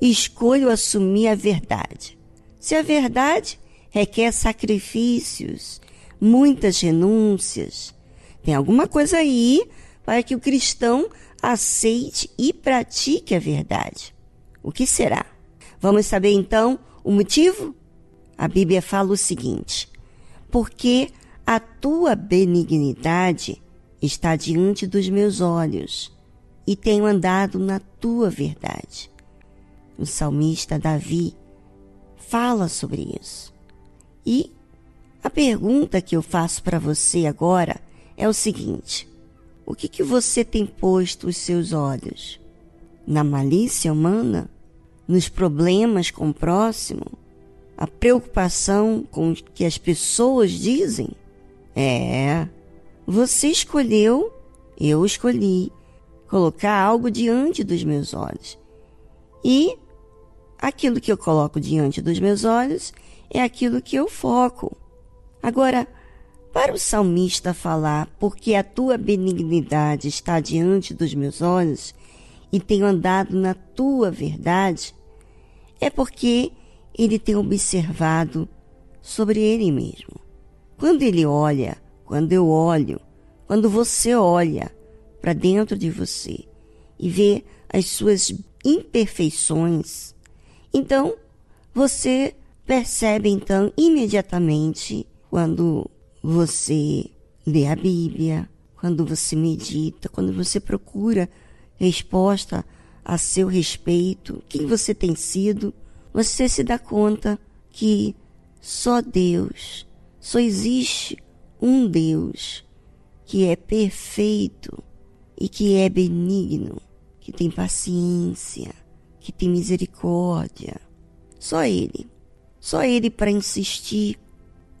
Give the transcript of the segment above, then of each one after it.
escolho assumir a verdade. Se a verdade requer sacrifícios, muitas renúncias, tem alguma coisa aí para que o cristão aceite e pratique a verdade. O que será? Vamos saber então o motivo? A Bíblia fala o seguinte: Porque a tua benignidade está diante dos meus olhos e tenho andado na tua verdade. O salmista Davi fala sobre isso. E a pergunta que eu faço para você agora é o seguinte: o que, que você tem posto os seus olhos? Na malícia humana? Nos problemas com o próximo? A preocupação com o que as pessoas dizem? É, você escolheu, eu escolhi, colocar algo diante dos meus olhos. E aquilo que eu coloco diante dos meus olhos é aquilo que eu foco. Agora, para o salmista falar, porque a tua benignidade está diante dos meus olhos e tenho andado na tua verdade, é porque ele tem observado sobre ele mesmo. Quando ele olha, quando eu olho, quando você olha para dentro de você e vê as suas imperfeições, então você percebe então imediatamente quando você lê a Bíblia, quando você medita, quando você procura resposta a seu respeito, quem você tem sido, você se dá conta que só Deus, só existe um Deus que é perfeito e que é benigno, que tem paciência, que tem misericórdia. Só Ele. Só Ele para insistir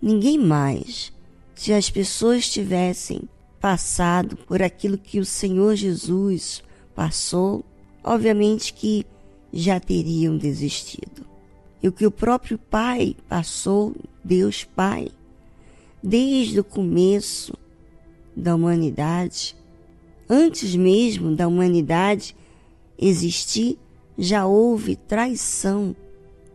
ninguém mais. Se as pessoas tivessem passado por aquilo que o Senhor Jesus passou, obviamente que já teriam desistido. E o que o próprio Pai passou, Deus Pai, desde o começo da humanidade, antes mesmo da humanidade existir, já houve traição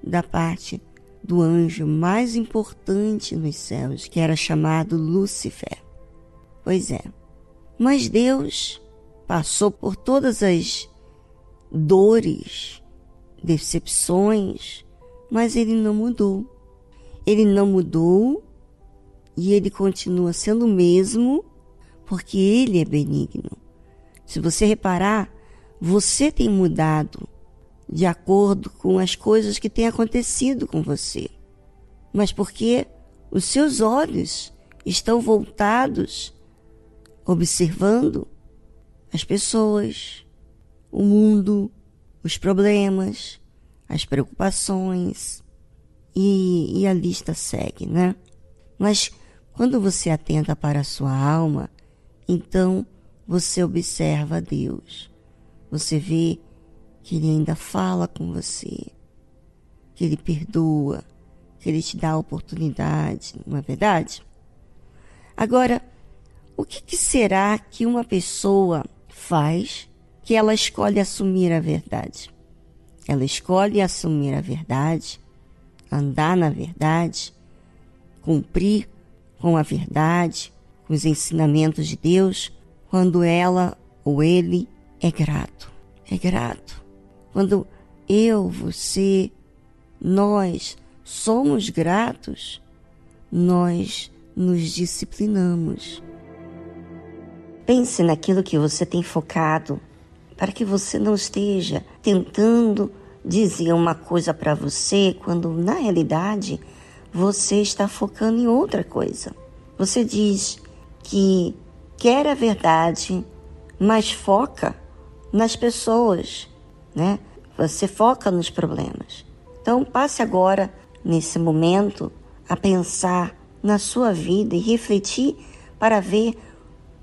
da parte do anjo mais importante nos céus, que era chamado Lúcifer. Pois é. Mas Deus passou por todas as dores, decepções, mas ele não mudou. Ele não mudou e ele continua sendo o mesmo porque ele é benigno. Se você reparar, você tem mudado de acordo com as coisas que têm acontecido com você, mas porque os seus olhos estão voltados, observando as pessoas, o mundo, os problemas, as preocupações, e, e a lista segue, né? Mas quando você atenta para a sua alma, então você observa Deus. Você vê que Ele ainda fala com você, que Ele perdoa, que Ele te dá a oportunidade, não é verdade? Agora, o que, que será que uma pessoa faz que ela escolhe assumir a verdade? Ela escolhe assumir a verdade, andar na verdade, cumprir com a verdade, com os ensinamentos de Deus, quando ela ou ele é grato. É grato. Quando eu, você, nós somos gratos, nós nos disciplinamos. Pense naquilo que você tem focado, para que você não esteja tentando dizer uma coisa para você quando na realidade você está focando em outra coisa. Você diz que quer a verdade, mas foca nas pessoas né? Você foca nos problemas. Então, passe agora, nesse momento, a pensar na sua vida e refletir para ver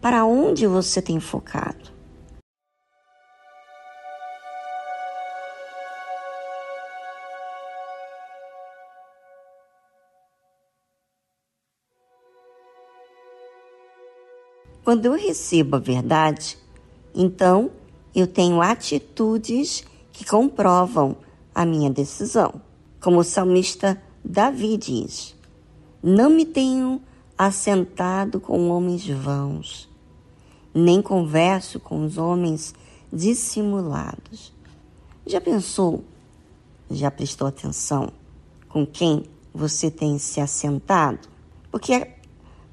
para onde você tem focado. Quando eu recebo a verdade, então eu tenho atitudes que comprovam a minha decisão. Como o salmista Davi diz: Não me tenho assentado com homens vãos, nem converso com os homens dissimulados. Já pensou, já prestou atenção com quem você tem se assentado? Porque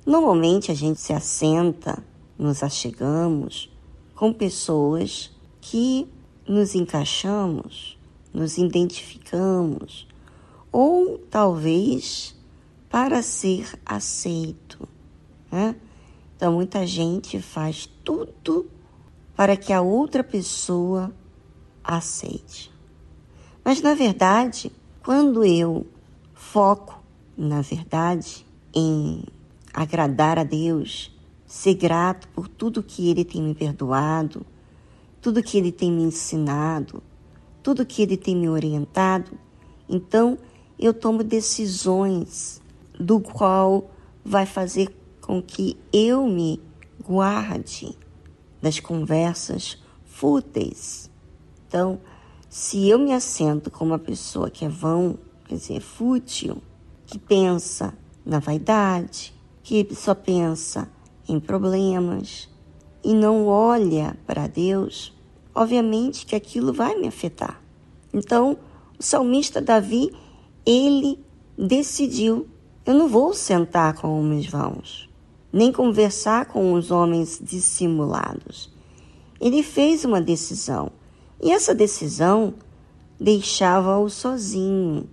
normalmente a gente se assenta, nos achegamos com pessoas que nos encaixamos, nos identificamos, ou talvez para ser aceito. Né? Então, muita gente faz tudo para que a outra pessoa aceite. Mas, na verdade, quando eu foco, na verdade, em agradar a Deus, ser grato por tudo que Ele tem me perdoado, tudo que Ele tem me ensinado, tudo que Ele tem me orientado, então eu tomo decisões do qual vai fazer com que eu me guarde das conversas fúteis. Então, se eu me assento com uma pessoa que é vão, quer dizer, fútil, que pensa na vaidade, que só pensa em problemas e não olha para Deus, obviamente que aquilo vai me afetar. Então, o salmista Davi, ele decidiu: eu não vou sentar com homens vãos, nem conversar com os homens dissimulados. Ele fez uma decisão, e essa decisão deixava-o sozinho.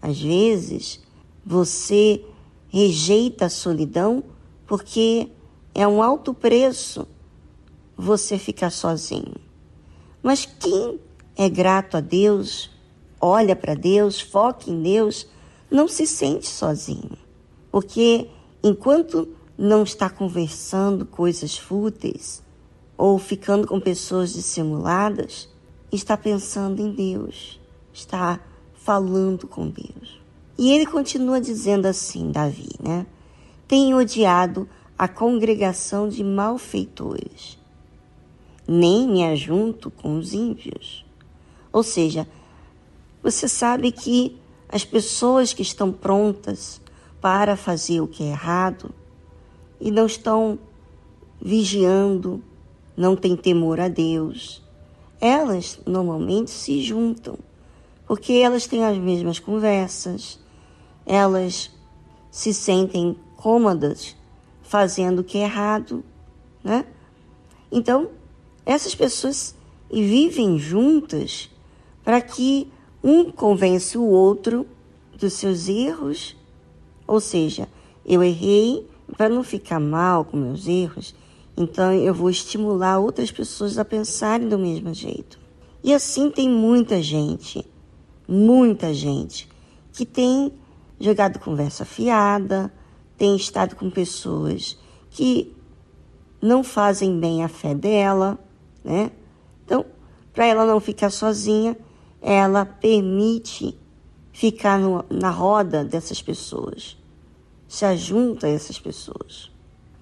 Às vezes, você rejeita a solidão porque é um alto preço você ficar sozinho. Mas quem é grato a Deus, olha para Deus, foca em Deus, não se sente sozinho. Porque enquanto não está conversando coisas fúteis ou ficando com pessoas dissimuladas, está pensando em Deus, está falando com Deus. E ele continua dizendo assim, Davi, né? Tenho odiado a congregação de malfeitores, nem me ajunto com os ímpios. Ou seja, você sabe que as pessoas que estão prontas para fazer o que é errado e não estão vigiando, não têm temor a Deus, elas normalmente se juntam, porque elas têm as mesmas conversas, elas se sentem cômodas fazendo o que é errado, né? Então, essas pessoas vivem juntas para que um convença o outro dos seus erros, ou seja, eu errei para não ficar mal com meus erros, então eu vou estimular outras pessoas a pensarem do mesmo jeito. E assim tem muita gente, muita gente que tem jogado conversa fiada, tem estado com pessoas que não fazem bem a fé dela, né? Então, para ela não ficar sozinha, ela permite ficar no, na roda dessas pessoas, se ajunta a essas pessoas.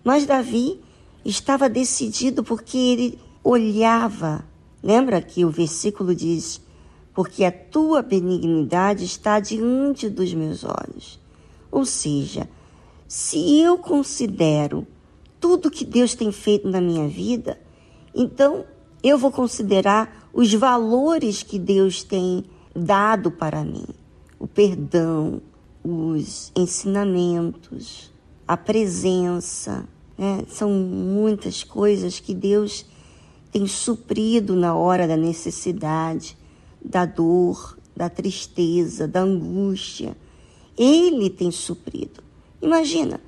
Mas Davi estava decidido porque ele olhava. Lembra que o versículo diz: Porque a tua benignidade está diante dos meus olhos. Ou seja, se eu considero tudo que Deus tem feito na minha vida, então eu vou considerar os valores que Deus tem dado para mim: o perdão, os ensinamentos, a presença. Né? São muitas coisas que Deus tem suprido na hora da necessidade, da dor, da tristeza, da angústia. Ele tem suprido. Imagina,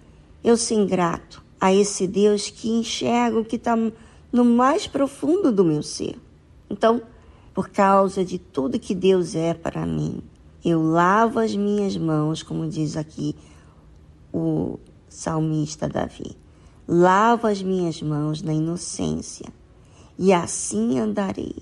eu ser ingrato a esse Deus que enxerga o que está no mais profundo do meu ser. Então, por causa de tudo que Deus é para mim, eu lavo as minhas mãos, como diz aqui o salmista Davi. Lavo as minhas mãos na inocência e assim andarei.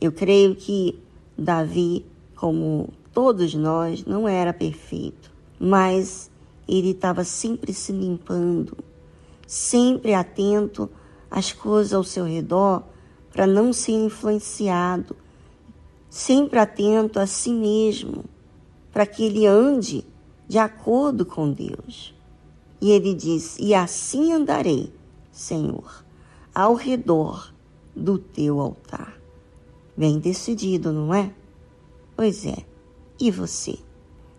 Eu creio que Davi, como todos nós, não era perfeito, mas ele estava sempre se limpando, sempre atento às coisas ao seu redor para não ser influenciado, sempre atento a si mesmo, para que ele ande de acordo com Deus. E ele diz: E assim andarei, Senhor, ao redor do teu altar. Bem decidido, não é? Pois é. E você?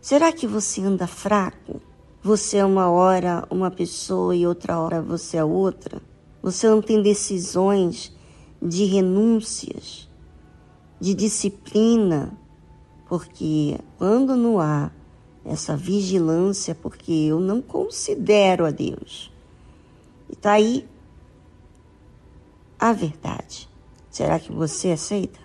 Será que você anda fraco? Você é uma hora uma pessoa e outra hora você é outra? Você não tem decisões de renúncias, de disciplina, porque quando não há essa vigilância, porque eu não considero a Deus. E está aí a verdade. Será que você aceita?